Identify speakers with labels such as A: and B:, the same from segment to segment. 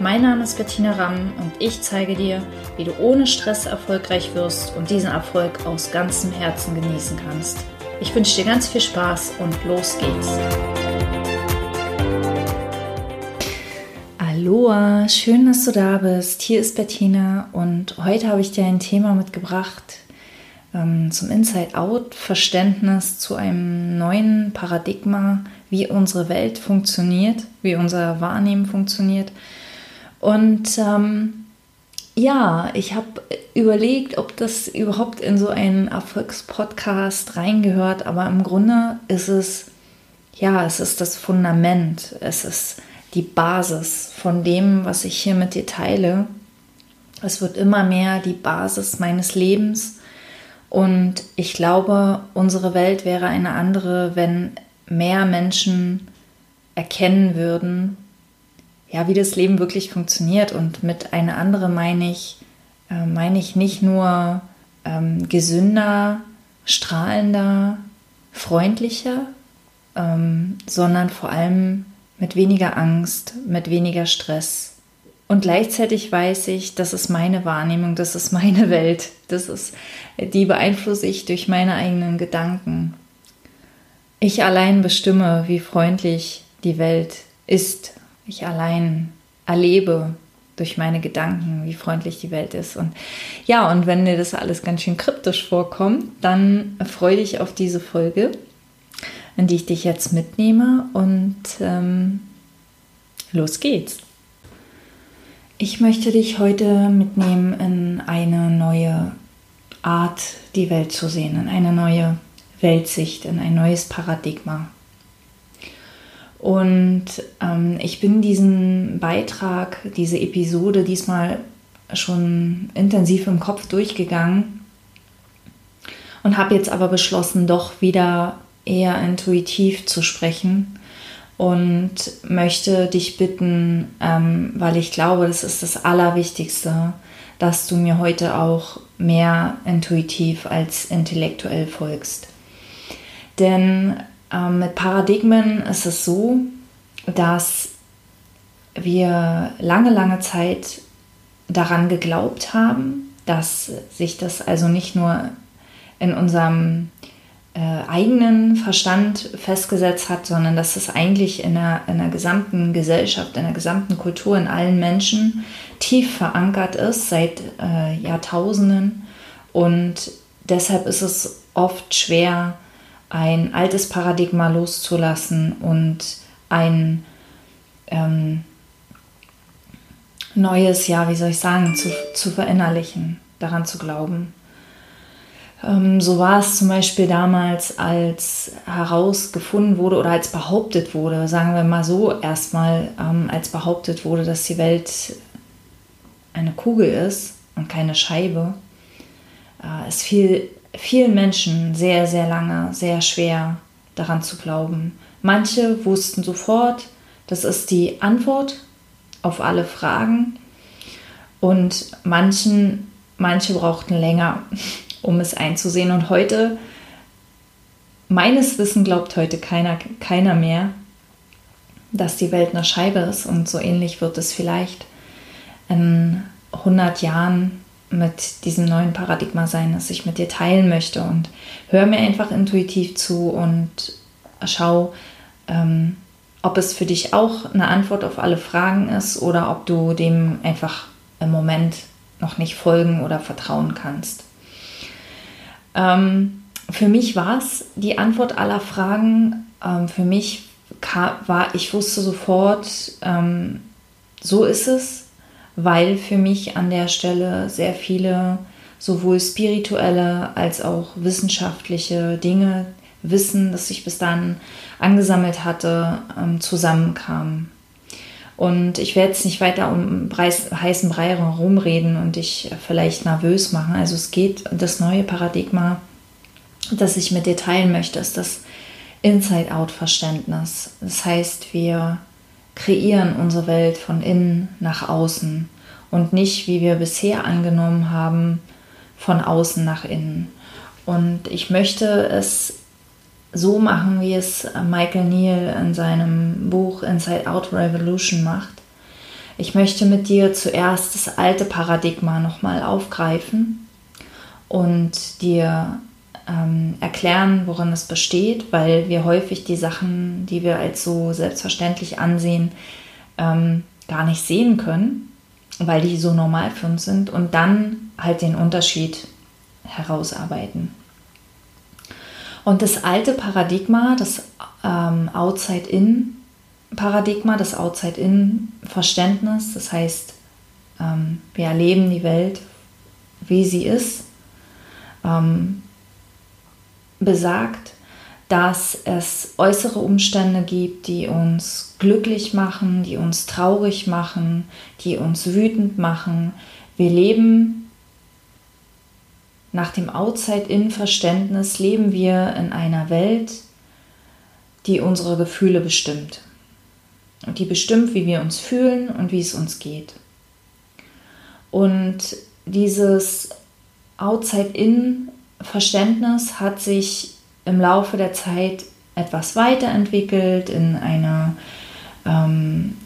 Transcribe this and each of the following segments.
A: Mein Name ist Bettina Ramm und ich zeige dir, wie du ohne Stress erfolgreich wirst und diesen Erfolg aus ganzem Herzen genießen kannst. Ich wünsche dir ganz viel Spaß und los geht's. Aloha, schön, dass du da bist. Hier ist Bettina und heute habe ich dir ein Thema mitgebracht ähm, zum Inside-Out-Verständnis zu einem neuen Paradigma, wie unsere Welt funktioniert, wie unser Wahrnehmen funktioniert und ähm, ja, ich habe überlegt, ob das überhaupt in so einen Erfolgspodcast reingehört, aber im Grunde ist es, ja, es ist das Fundament, es ist die Basis von dem, was ich hier mit dir teile. Es wird immer mehr die Basis meines Lebens und ich glaube, unsere Welt wäre eine andere, wenn mehr Menschen erkennen würden, ja, wie das Leben wirklich funktioniert. Und mit einer anderen meine ich, äh, meine ich nicht nur ähm, gesünder, strahlender, freundlicher, ähm, sondern vor allem mit weniger Angst, mit weniger Stress. Und gleichzeitig weiß ich, das ist meine Wahrnehmung, das ist meine Welt, das ist, die beeinflusse ich durch meine eigenen Gedanken. Ich allein bestimme, wie freundlich die Welt ist ich allein erlebe durch meine Gedanken, wie freundlich die Welt ist. Und ja, und wenn dir das alles ganz schön kryptisch vorkommt, dann freue dich auf diese Folge, in die ich dich jetzt mitnehme. Und ähm, los geht's. Ich möchte dich heute mitnehmen in eine neue Art, die Welt zu sehen, in eine neue Weltsicht, in ein neues Paradigma. Und ähm, ich bin diesen Beitrag, diese Episode diesmal schon intensiv im Kopf durchgegangen und habe jetzt aber beschlossen, doch wieder eher intuitiv zu sprechen und möchte dich bitten, ähm, weil ich glaube, das ist das Allerwichtigste, dass du mir heute auch mehr intuitiv als intellektuell folgst. Denn ähm, mit Paradigmen ist es so, dass wir lange, lange Zeit daran geglaubt haben, dass sich das also nicht nur in unserem äh, eigenen Verstand festgesetzt hat, sondern dass es eigentlich in der, in der gesamten Gesellschaft, in der gesamten Kultur, in allen Menschen tief verankert ist seit äh, Jahrtausenden. Und deshalb ist es oft schwer, ein altes Paradigma loszulassen und ein ähm, neues, ja, wie soll ich sagen, zu, zu verinnerlichen, daran zu glauben. Ähm, so war es zum Beispiel damals, als herausgefunden wurde oder als behauptet wurde, sagen wir mal so, erstmal ähm, als behauptet wurde, dass die Welt eine Kugel ist und keine Scheibe. Äh, es fiel vielen Menschen sehr, sehr lange, sehr schwer daran zu glauben. Manche wussten sofort, das ist die Antwort auf alle Fragen und manchen, manche brauchten länger, um es einzusehen. Und heute, meines Wissens glaubt heute keiner, keiner mehr, dass die Welt eine Scheibe ist und so ähnlich wird es vielleicht in 100 Jahren mit diesem neuen Paradigma sein, das ich mit dir teilen möchte. Und hör mir einfach intuitiv zu und schau, ähm, ob es für dich auch eine Antwort auf alle Fragen ist oder ob du dem einfach im Moment noch nicht folgen oder vertrauen kannst. Ähm, für mich war es die Antwort aller Fragen. Ähm, für mich war, ich wusste sofort, ähm, so ist es weil für mich an der Stelle sehr viele sowohl spirituelle als auch wissenschaftliche Dinge, Wissen, das ich bis dann angesammelt hatte, ähm, zusammenkamen. Und ich werde jetzt nicht weiter um heißen Brei herumreden und dich vielleicht nervös machen. Also es geht, das neue Paradigma das ich mit dir teilen möchte, ist das Inside-Out-Verständnis. Das heißt, wir kreieren unsere Welt von innen nach außen und nicht, wie wir bisher angenommen haben, von außen nach innen. Und ich möchte es so machen, wie es Michael Neal in seinem Buch Inside Out Revolution macht. Ich möchte mit dir zuerst das alte Paradigma nochmal aufgreifen und dir ähm, erklären, worin es besteht, weil wir häufig die Sachen, die wir als so selbstverständlich ansehen, ähm, gar nicht sehen können, weil die so normal für uns sind und dann halt den Unterschied herausarbeiten. Und das alte Paradigma, das ähm, Outside-In-Paradigma, das Outside-In-Verständnis, das heißt, ähm, wir erleben die Welt, wie sie ist, ähm, besagt, dass es äußere Umstände gibt, die uns glücklich machen, die uns traurig machen, die uns wütend machen. Wir leben nach dem Outside-In-Verständnis, leben wir in einer Welt, die unsere Gefühle bestimmt. Und die bestimmt, wie wir uns fühlen und wie es uns geht. Und dieses Outside-In Verständnis hat sich im Laufe der Zeit etwas weiterentwickelt in eine, ähm,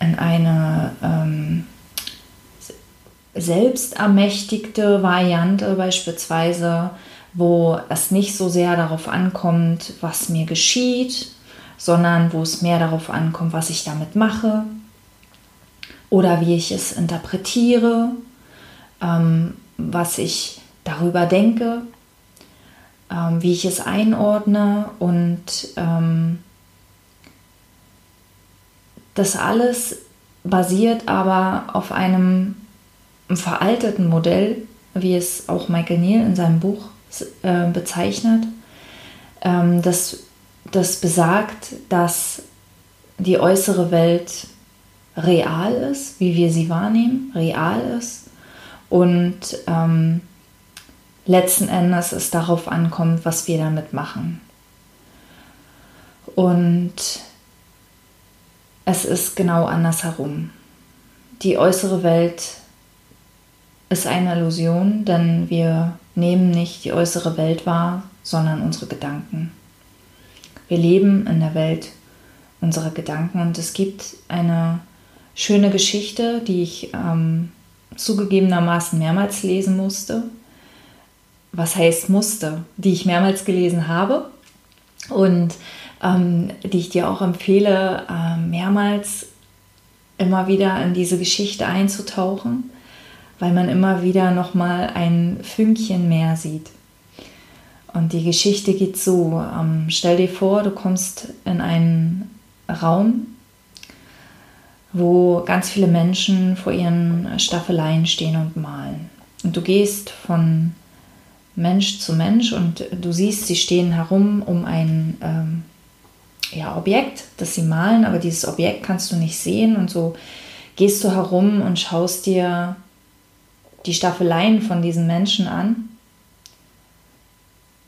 A: in eine ähm, selbstermächtigte Variante beispielsweise, wo es nicht so sehr darauf ankommt, was mir geschieht, sondern wo es mehr darauf ankommt, was ich damit mache oder wie ich es interpretiere, ähm, was ich darüber denke, ähm, wie ich es einordne und ähm, das alles basiert aber auf einem veralteten Modell, wie es auch Michael Neal in seinem Buch äh, bezeichnet, ähm, das, das besagt, dass die äußere Welt real ist, wie wir sie wahrnehmen, real ist und ähm, letzten Endes es darauf ankommt, was wir damit machen. Und es ist genau andersherum. Die äußere Welt ist eine Illusion, denn wir nehmen nicht die äußere Welt wahr, sondern unsere Gedanken. Wir leben in der Welt unserer Gedanken und es gibt eine schöne Geschichte, die ich ähm, zugegebenermaßen mehrmals lesen musste was heißt musste, die ich mehrmals gelesen habe und ähm, die ich dir auch empfehle, äh, mehrmals immer wieder in diese Geschichte einzutauchen, weil man immer wieder noch mal ein Fünkchen mehr sieht. Und die Geschichte geht so: ähm, Stell dir vor, du kommst in einen Raum, wo ganz viele Menschen vor ihren Staffeleien stehen und malen. Und du gehst von Mensch zu Mensch und du siehst, sie stehen herum um ein ähm, ja, Objekt, das sie malen, aber dieses Objekt kannst du nicht sehen und so gehst du herum und schaust dir die Staffeleien von diesen Menschen an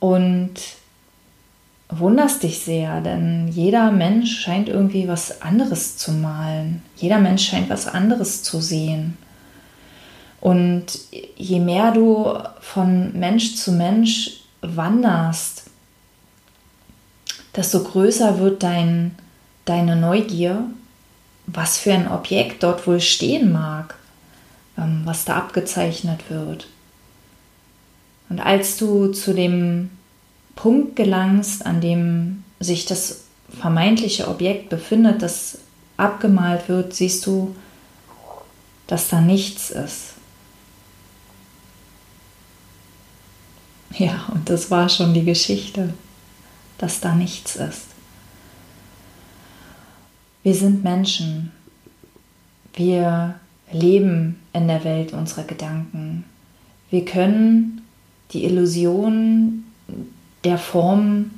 A: und wunderst dich sehr, denn jeder Mensch scheint irgendwie was anderes zu malen. Jeder Mensch scheint was anderes zu sehen. Und je mehr du von Mensch zu Mensch wanderst, desto größer wird dein, deine Neugier, was für ein Objekt dort wohl stehen mag, ähm, was da abgezeichnet wird. Und als du zu dem Punkt gelangst, an dem sich das vermeintliche Objekt befindet, das abgemalt wird, siehst du, dass da nichts ist. Ja, und das war schon die Geschichte, dass da nichts ist. Wir sind Menschen. Wir leben in der Welt unserer Gedanken. Wir können die Illusion der Form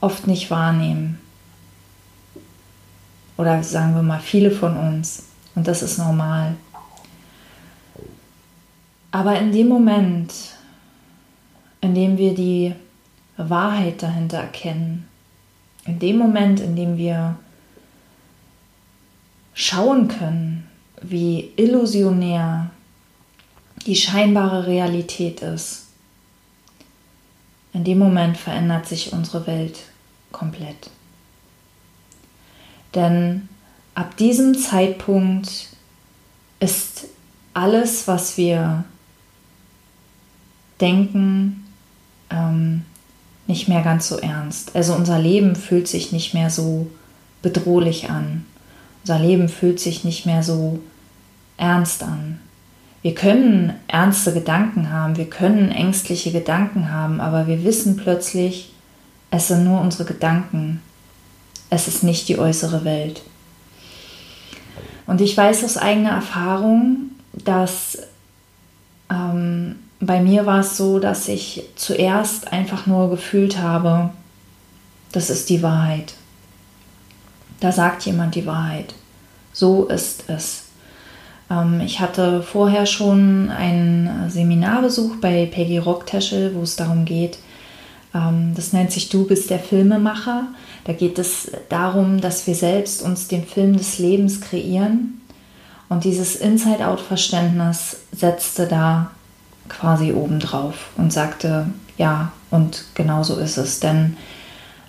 A: oft nicht wahrnehmen. Oder sagen wir mal, viele von uns. Und das ist normal. Aber in dem Moment, indem wir die Wahrheit dahinter erkennen. In dem Moment, in dem wir schauen können, wie illusionär die scheinbare Realität ist, in dem Moment verändert sich unsere Welt komplett. Denn ab diesem Zeitpunkt ist alles, was wir denken, nicht mehr ganz so ernst. Also unser Leben fühlt sich nicht mehr so bedrohlich an. Unser Leben fühlt sich nicht mehr so ernst an. Wir können ernste Gedanken haben, wir können ängstliche Gedanken haben, aber wir wissen plötzlich, es sind nur unsere Gedanken. Es ist nicht die äußere Welt. Und ich weiß aus eigener Erfahrung, dass ähm, bei mir war es so, dass ich zuerst einfach nur gefühlt habe, das ist die Wahrheit. Da sagt jemand die Wahrheit. So ist es. Ähm, ich hatte vorher schon ein Seminarbesuch bei Peggy Rocktäschel, wo es darum geht, ähm, das nennt sich Du bist der Filmemacher. Da geht es darum, dass wir selbst uns den Film des Lebens kreieren. Und dieses Inside-Out-Verständnis setzte da quasi obendrauf und sagte, ja, und genau so ist es. Denn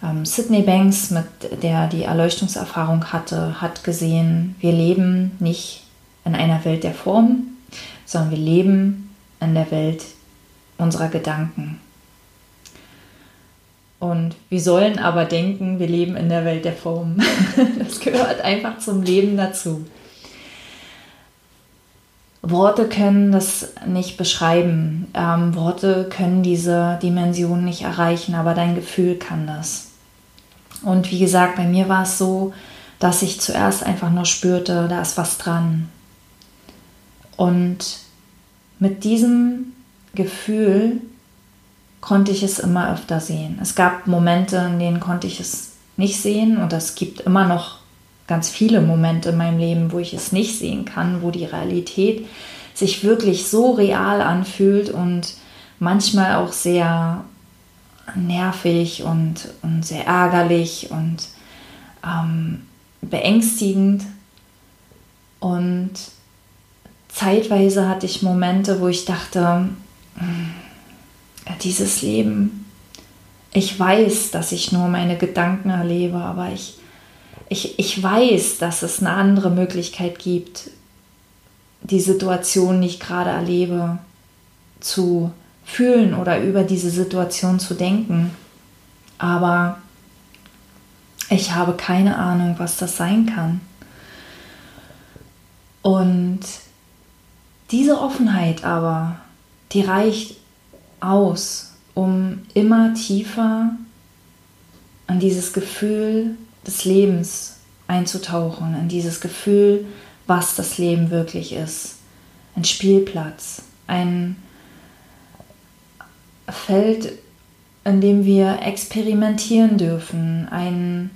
A: ähm, Sydney Banks, mit der die Erleuchtungserfahrung hatte, hat gesehen, wir leben nicht in einer Welt der Form, sondern wir leben in der Welt unserer Gedanken. Und wir sollen aber denken, wir leben in der Welt der Form. Das gehört einfach zum Leben dazu. Worte können das nicht beschreiben. Ähm, Worte können diese Dimension nicht erreichen, aber dein Gefühl kann das. Und wie gesagt, bei mir war es so, dass ich zuerst einfach nur spürte, da ist was dran. Und mit diesem Gefühl konnte ich es immer öfter sehen. Es gab Momente, in denen konnte ich es nicht sehen und es gibt immer noch ganz viele Momente in meinem Leben, wo ich es nicht sehen kann, wo die Realität sich wirklich so real anfühlt und manchmal auch sehr nervig und, und sehr ärgerlich und ähm, beängstigend. Und zeitweise hatte ich Momente, wo ich dachte, hm, dieses Leben, ich weiß, dass ich nur meine Gedanken erlebe, aber ich, ich, ich weiß, dass es eine andere Möglichkeit gibt, die Situation, die ich gerade erlebe, zu fühlen oder über diese Situation zu denken. Aber ich habe keine Ahnung, was das sein kann. Und diese Offenheit aber, die reicht aus, um immer tiefer an dieses Gefühl des Lebens einzutauchen, in dieses Gefühl, was das Leben wirklich ist. Ein Spielplatz, ein Feld, in dem wir experimentieren dürfen, ein,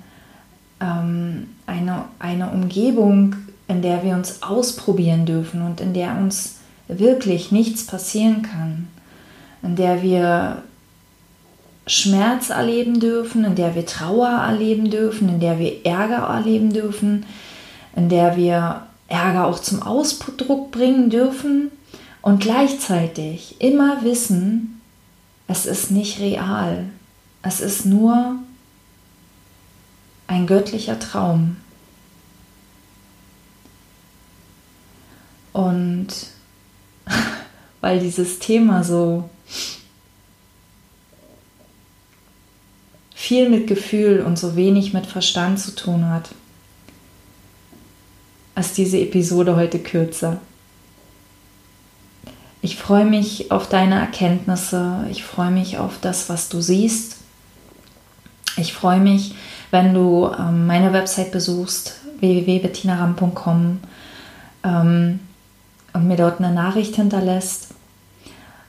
A: ähm, eine, eine Umgebung, in der wir uns ausprobieren dürfen und in der uns wirklich nichts passieren kann, in der wir Schmerz erleben dürfen, in der wir Trauer erleben dürfen, in der wir Ärger erleben dürfen, in der wir Ärger auch zum Ausdruck bringen dürfen und gleichzeitig immer wissen, es ist nicht real, es ist nur ein göttlicher Traum. Und weil dieses Thema so viel mit Gefühl und so wenig mit Verstand zu tun hat, ist diese Episode heute kürzer. Ich freue mich auf deine Erkenntnisse, ich freue mich auf das, was du siehst. Ich freue mich, wenn du ähm, meine Website besuchst, www.bettinaram.com ähm, und mir dort eine Nachricht hinterlässt.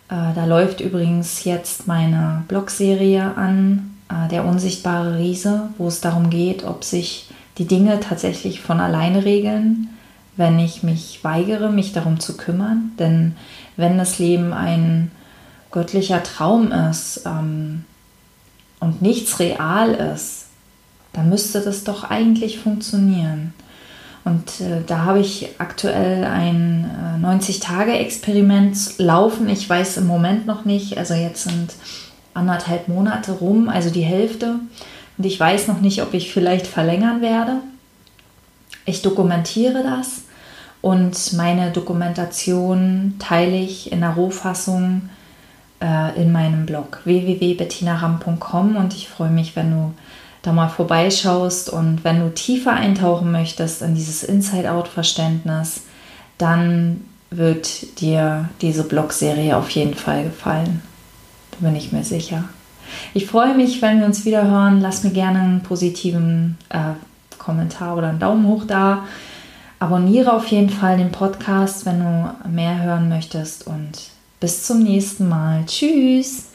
A: Äh, da läuft übrigens jetzt meine Blogserie an, der unsichtbare Riese, wo es darum geht, ob sich die Dinge tatsächlich von alleine regeln, wenn ich mich weigere, mich darum zu kümmern. Denn wenn das Leben einen göttlicher Traum ist ähm, und nichts real ist, dann müsste das doch eigentlich funktionieren. Und äh, da habe ich aktuell ein äh, 90-Tage-Experiment laufen. Ich weiß im Moment noch nicht, also jetzt sind anderthalb Monate rum, also die Hälfte. Und ich weiß noch nicht, ob ich vielleicht verlängern werde. Ich dokumentiere das und meine Dokumentation teile ich in der Rohfassung äh, in meinem Blog www.bettinaram.com und ich freue mich, wenn du da mal vorbeischaust und wenn du tiefer eintauchen möchtest in dieses Inside-Out-Verständnis, dann wird dir diese Blogserie auf jeden Fall gefallen. Bin ich mir sicher. Ich freue mich, wenn wir uns wieder hören. Lass mir gerne einen positiven äh, Kommentar oder einen Daumen hoch da. Abonniere auf jeden Fall den Podcast, wenn du mehr hören möchtest und bis zum nächsten Mal. Tschüss!